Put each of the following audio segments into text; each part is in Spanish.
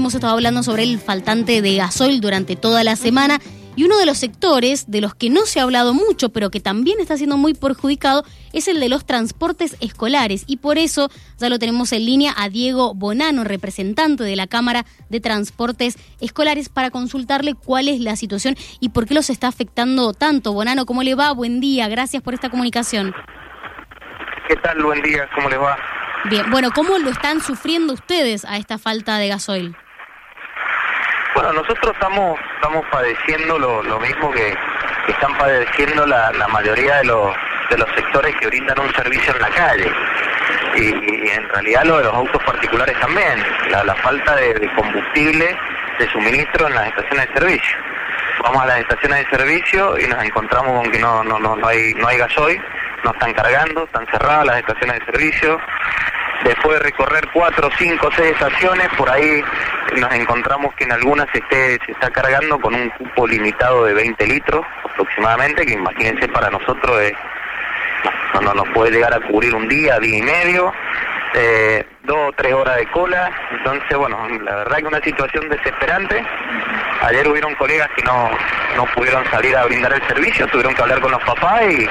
hemos estado hablando sobre el faltante de gasoil durante toda la semana y uno de los sectores de los que no se ha hablado mucho, pero que también está siendo muy perjudicado, es el de los transportes escolares. Y por eso ya lo tenemos en línea a Diego Bonano, representante de la Cámara de Transportes Escolares, para consultarle cuál es la situación y por qué los está afectando tanto. Bonano, ¿cómo le va? Buen día, gracias por esta comunicación. ¿Qué tal? Buen día, ¿cómo les va? Bien, bueno, ¿cómo lo están sufriendo ustedes a esta falta de gasoil? Bueno, nosotros estamos estamos padeciendo lo, lo mismo que, están padeciendo la, la, mayoría de los, de los sectores que brindan un servicio en la calle. Y, en realidad lo de los autos particulares también, la, falta de, combustible, de suministro en las estaciones de servicio. Vamos a las estaciones de servicio y nos encontramos con que no, no, no, no hay, no hay gasoil, no están cargando, están cerradas las estaciones de servicio, Después de recorrer cuatro, cinco, seis estaciones, por ahí nos encontramos que en algunas se, está cargando con un cupo limitado de 20 litros aproximadamente, que imagínense para nosotros es, no, no nos puede llegar a cubrir un día, día y medio, eh, dos o tres horas de cola. Entonces, bueno, la verdad que una situación desesperante. Ayer hubieron colegas que no, no pudieron salir a brindar el servicio, tuvieron que hablar con los papás y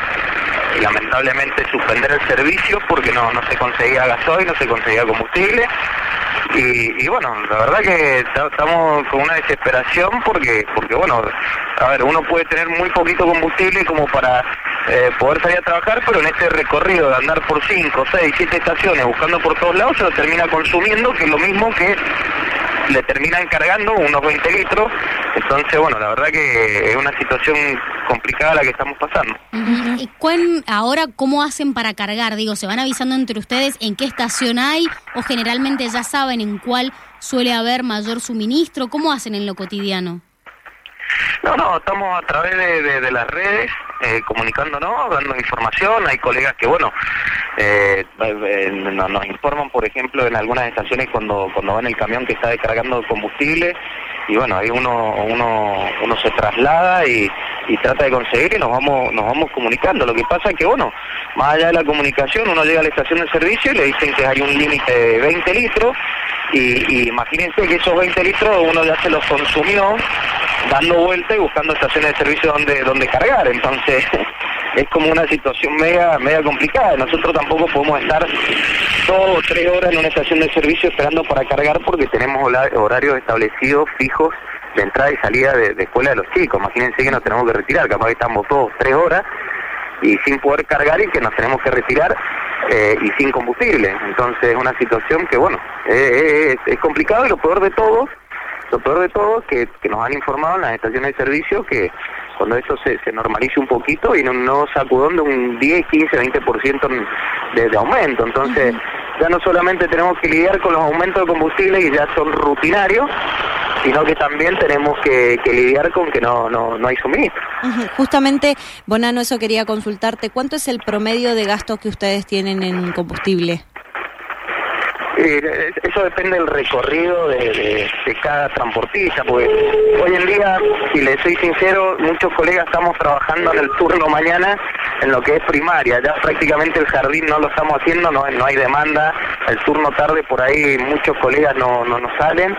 lamentablemente suspender el servicio porque no, no se conseguía gasoil, no se conseguía combustible. Y, bueno, la verdad que estamos con una desesperación porque, porque bueno, a ver, uno puede tener muy poquito combustible como para eh, poder salir a trabajar, pero en este recorrido de andar por 5, 6, 7 estaciones buscando por todos lados se lo termina consumiendo, que es lo mismo que le terminan cargando unos 20 litros. Entonces, bueno, la verdad que es una situación complicada la que estamos pasando. ¿Y ahora cómo hacen para cargar? Digo, ¿se van avisando entre ustedes en qué estación hay o generalmente ya saben en cuál suele haber mayor suministro? ¿Cómo hacen en lo cotidiano? No, no, estamos a través de, las redes eh, comunicándonos, dando información. Hay colegas que, bueno, eh, eh nos, informan, por ejemplo, en algunas estaciones cuando, cuando van el camión que está descargando combustible y bueno, ahí uno, uno, uno se traslada y, y trata de conseguir y nos vamos, nos vamos comunicando. Lo que pasa es que, bueno, más allá de la comunicación, uno llega a la estación de servicio y le dicen que hay un límite de 20 litros y, y imagínense que esos 20 litros uno ya se los consumió dando vuelta y buscando estaciones de servicio donde, donde cargar. Entonces, es como una situación media, media complicada. Nosotros tampoco podemos estar dos o tres horas en una estación de servicio esperando para cargar porque tenemos horarios establecidos, fijos, de entrada y salida de, escuela de los chicos. Imagínense que nos tenemos que retirar, capaz que estamos todos tres horas y sin poder cargar y que nos tenemos que retirar eh, y sin combustible. Entonces es una situación que, bueno, es, es complicado y lo peor de todo lo peor de todo que, que nos han informado en las estaciones de servicio que cuando esto se, se normalice un poquito y un nuevo sacudón de un 10, 15, 20% de, de aumento. Entonces, ya no solamente tenemos que lidiar con los aumentos de combustible que ya son rutinarios, sino que también tenemos que, lidiar con que no, no, no hay suministro. Justamente, Bonano, eso quería consultarte. ¿Cuánto es el promedio de gastos que ustedes tienen en combustible? Eh, eso depende del recorrido de, cada transportista, porque hoy en día, si le soy sincero, muchos colegas estamos trabajando en el turno mañana en lo que es primaria, ya prácticamente el jardín no lo estamos haciendo, no, no hay demanda, el turno tarde por ahí muchos colegas no, no, no salen,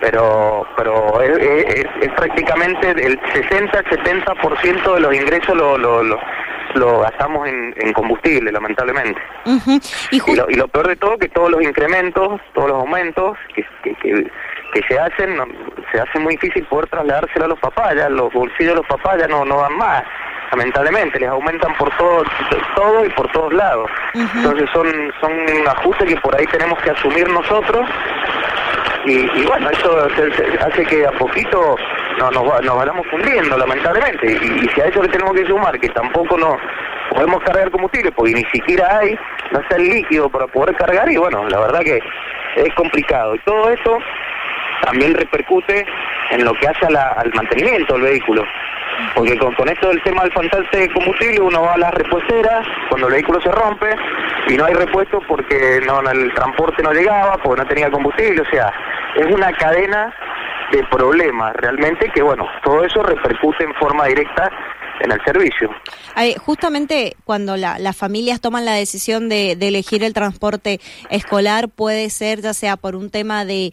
pero pero es, prácticamente el 60-70% de los ingresos lo, lo, lo lo gastamos en, combustible, lamentablemente. y, lo, peor de todo que todos los incrementos, todos los aumentos que, que, se hacen, se hace muy difícil poder trasladárselo a los papás, ya los bolsillos de los papás ya no, no dan más, lamentablemente, les aumentan por todo, todo y por todos lados. Entonces son, son ajustes que por ahí tenemos que asumir nosotros y, bueno, eso hace que a poquito no, nos, nos vayamos fundiendo, lamentablemente. Y, si a eso le tenemos que sumar, que tampoco no podemos cargar combustible, porque ni siquiera hay, no está el líquido para poder cargar, y bueno, la verdad que es complicado. Y todo eso también repercute en lo que hace al mantenimiento del vehículo. Porque con, con, esto del tema del faltante de combustible, uno va a las repuesteras cuando el vehículo se rompe y no hay repuesto porque no el transporte no llegaba, porque no tenía combustible, o sea, es una cadena de problemas realmente que, bueno, todo eso repercute en forma directa en el servicio. justamente cuando las familias toman la decisión de, elegir el transporte escolar, puede ser ya sea por un tema de,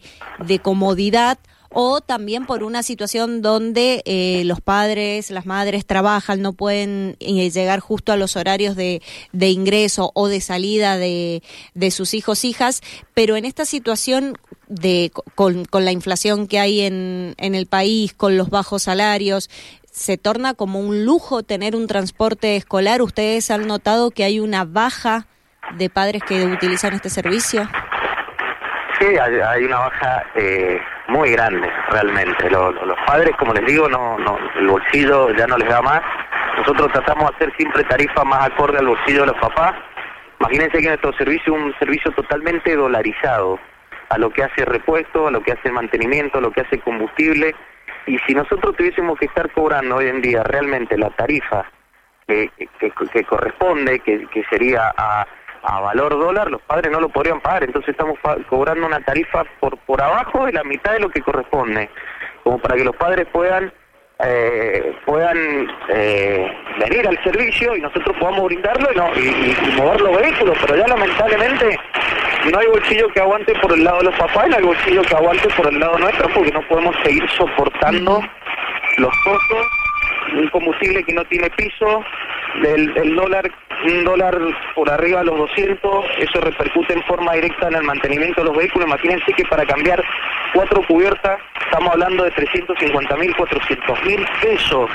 comodidad o también por una situación donde eh, los padres, las madres trabajan, no pueden eh, llegar justo a los horarios de, ingreso o de salida de, de sus hijos, hijas, pero en esta situación de, con, con la inflación que hay en, en el país, con los bajos salarios, se torna como un lujo tener un transporte escolar. ¿Ustedes han notado que hay una baja de padres que utilizan este servicio? Sí, hay, una baja eh, muy grande, realmente. Los, padres, como les digo, no, no, el bolsillo ya no les da más. Nosotros tratamos de hacer siempre tarifas más acorde al bolsillo de los papás. Imagínense que nuestro servicio es un servicio totalmente dolarizado a lo que hace repuesto, a lo que hace mantenimiento, a lo que hace combustible y si nosotros tuviésemos que estar cobrando hoy en día realmente la tarifa que, que, corresponde, que, que sería a, a, valor dólar, los padres no lo podrían pagar. Entonces estamos cobrando una tarifa por, por abajo de la mitad de lo que corresponde, como para que los padres puedan eh, puedan eh, venir al servicio y nosotros podamos brindarlo y, y, mover los vehículos, pero ya lamentablemente no hay bolsillo que aguante por el lado de los papás y no hay bolsillo que aguante por el lado nuestro porque no podemos seguir soportando los costos, un combustible que no tiene piso, del, dólar, un dólar por arriba de los 200, eso repercute en forma directa en el mantenimiento de los vehículos. Imagínense que para cambiar cuatro cubiertas estamos hablando de 350 mil, 400 mil pesos.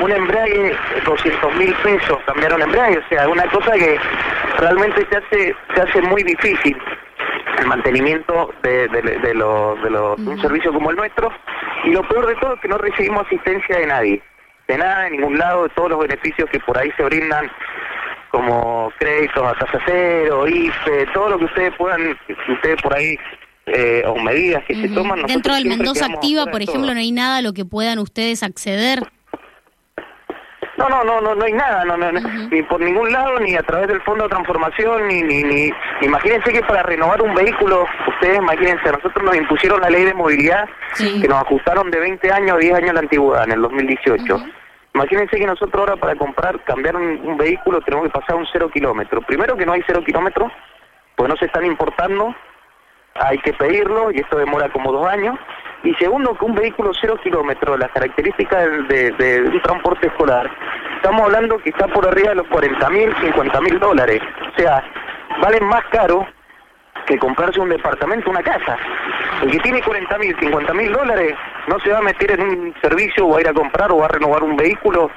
Un embrague, 200 mil pesos, cambiar un embrague, o sea, una cosa que realmente se hace, se hace muy difícil el mantenimiento de, de, de, un servicio como el nuestro y lo peor de todo es que no recibimos asistencia de nadie de nada, de ningún lado, de todos los beneficios que por ahí se brindan, como créditos a tasa cero, IFE, todo lo que ustedes puedan, ustedes por ahí eh, o medidas que se toman. Dentro del Mendoza Activa, por ejemplo, no hay nada a lo que puedan ustedes acceder. No, no, no, no, no hay nada, no, no, ni por ningún lado, ni a través del Fondo de Transformación, ni, ni, ni, imagínense que para renovar un vehículo, ustedes imagínense, a nosotros nos impusieron la ley de movilidad, que nos ajustaron de 20 años a 10 años la antigüedad, en el 2018. Imagínense que nosotros ahora para comprar, cambiar un, vehículo tenemos que pasar un cero kilómetro. Primero que no hay cero kilómetros, pues no se están importando, hay que pedirlo y esto demora como dos años. Y segundo, que un vehículo cero kilómetros, las características de, un transporte escolar, estamos hablando que está por arriba de los 40 mil, 50 mil dólares. O sea, valen más caro que comprarse un departamento, una casa. El que tiene 40 mil, 50 mil dólares no se va a meter en un servicio o a ir a comprar o a renovar un vehículo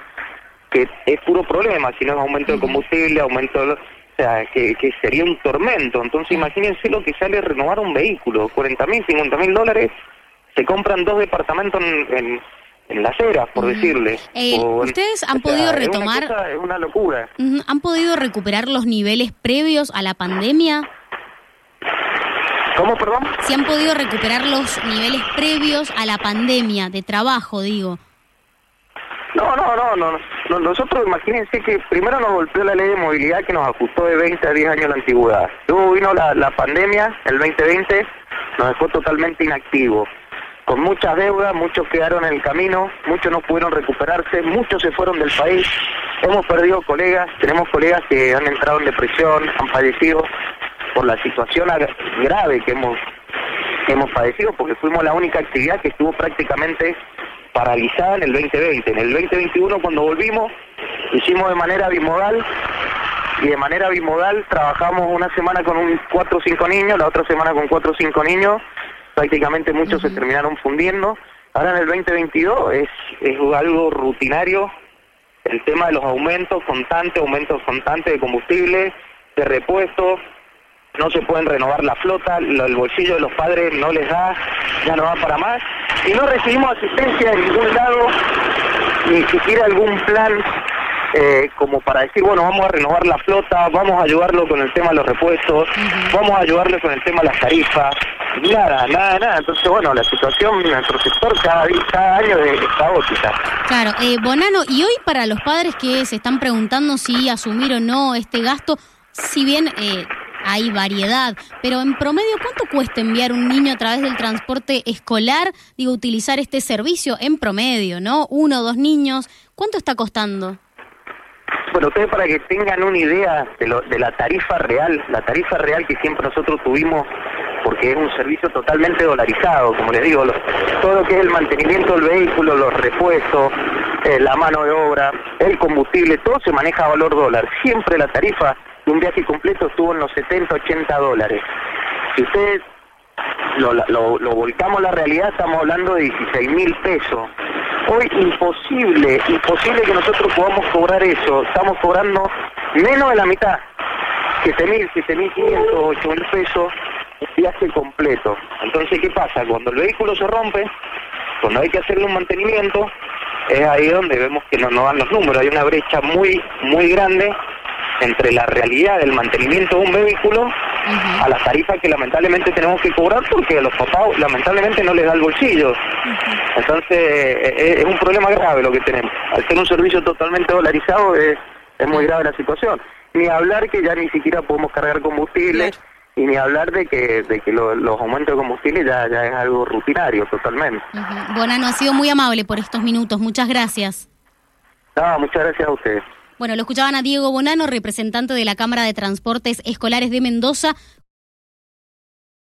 que es puro problema, si no es aumento de combustible, aumento de... O sea, que, sería un tormento. Entonces imagínense lo que sale renovar un vehículo. 40 mil, 50 mil dólares, se compran dos departamentos en, en, las eras, por decirle. Eh, ¿Ustedes han podido retomar... Es una, locura. ¿Han podido recuperar los niveles previos a la pandemia? ¿Cómo, perdón? Si han podido recuperar los niveles previos a la pandemia de trabajo, digo. No, no, no, no, Nosotros, imagínense que primero nos golpeó la ley de movilidad que nos ajustó de 20 a 10 años la antigüedad. Luego vino la, la pandemia, el 2020, nos dejó totalmente inactivos. Con muchas deudas, muchos quedaron en el camino, muchos no pudieron recuperarse, muchos se fueron del país. Hemos perdido colegas, tenemos colegas que han entrado en depresión, han fallecido por la situación grave que hemos, hemos padecido, porque fuimos la única actividad que estuvo prácticamente paralizada en el 2020. En el 2021 cuando volvimos hicimos de manera bimodal y de manera bimodal trabajamos una semana con un cuatro o cinco niños, la otra semana con cuatro o cinco niños, prácticamente muchos se terminaron fundiendo. Ahora en el 2022 es, es algo rutinario el tema de los aumentos constantes, aumentos constantes de combustible, de repuestos, no se pueden renovar la flota, el bolsillo de los padres no les da, ya no va para más, y no recibimos asistencia de ningún lado, ni siquiera algún plan eh, como para decir, bueno, vamos a renovar la flota, vamos a ayudarlo con el tema de los repuestos, vamos a ayudarle con el tema de las tarifas, nada, nada, nada. Entonces, bueno, la situación en nuestro sector cada, cada año es caótica. Claro, eh, Bonano, y hoy para los padres que se están preguntando si asumir o no este gasto, si bien... Eh, hay variedad, pero en promedio, ¿cuánto cuesta enviar un niño a través del transporte escolar? Digo, utilizar este servicio en promedio, ¿no? Uno dos niños, ¿cuánto está costando? Bueno, ustedes para que tengan una idea de, lo, de la tarifa real, la tarifa real que siempre nosotros tuvimos, porque es un servicio totalmente dolarizado, como les digo, todo lo que es el mantenimiento del vehículo, los repuestos, eh, la mano de obra, el combustible, todo se maneja a valor dólar. Siempre la tarifa un viaje completo estuvo en los 70, 80 dólares. Si ustedes lo, volcamos a la realidad, estamos hablando de 16 mil pesos Hoy imposible, imposible que nosotros podamos cobrar eso. Estamos cobrando menos de la mitad. 7.000, 7.500, 8.000 pesos un viaje completo. Entonces, ¿qué pasa? Cuando el vehículo se rompe, cuando hay que hacerle un mantenimiento, es ahí donde vemos que no nos dan los números. Hay una brecha muy, muy grande entre la realidad del mantenimiento de un vehículo a las tarifas que lamentablemente tenemos que cobrar porque a los papás lamentablemente no les da el bolsillo. Entonces eh, eh, es, un problema grave lo que tenemos. Al ser un servicio totalmente dolarizado es, es muy grave la situación. Ni hablar que ya ni siquiera podemos cargar combustible y ni hablar de que, de que los aumentos de combustible ya, ya es algo rutinario totalmente. Bonano, ha sido muy amable por estos minutos. Muchas gracias. No, muchas gracias a ustedes. Bueno, lo escuchaban a Diego Bonano, representante de la Cámara de Transportes Escolares de Mendoza.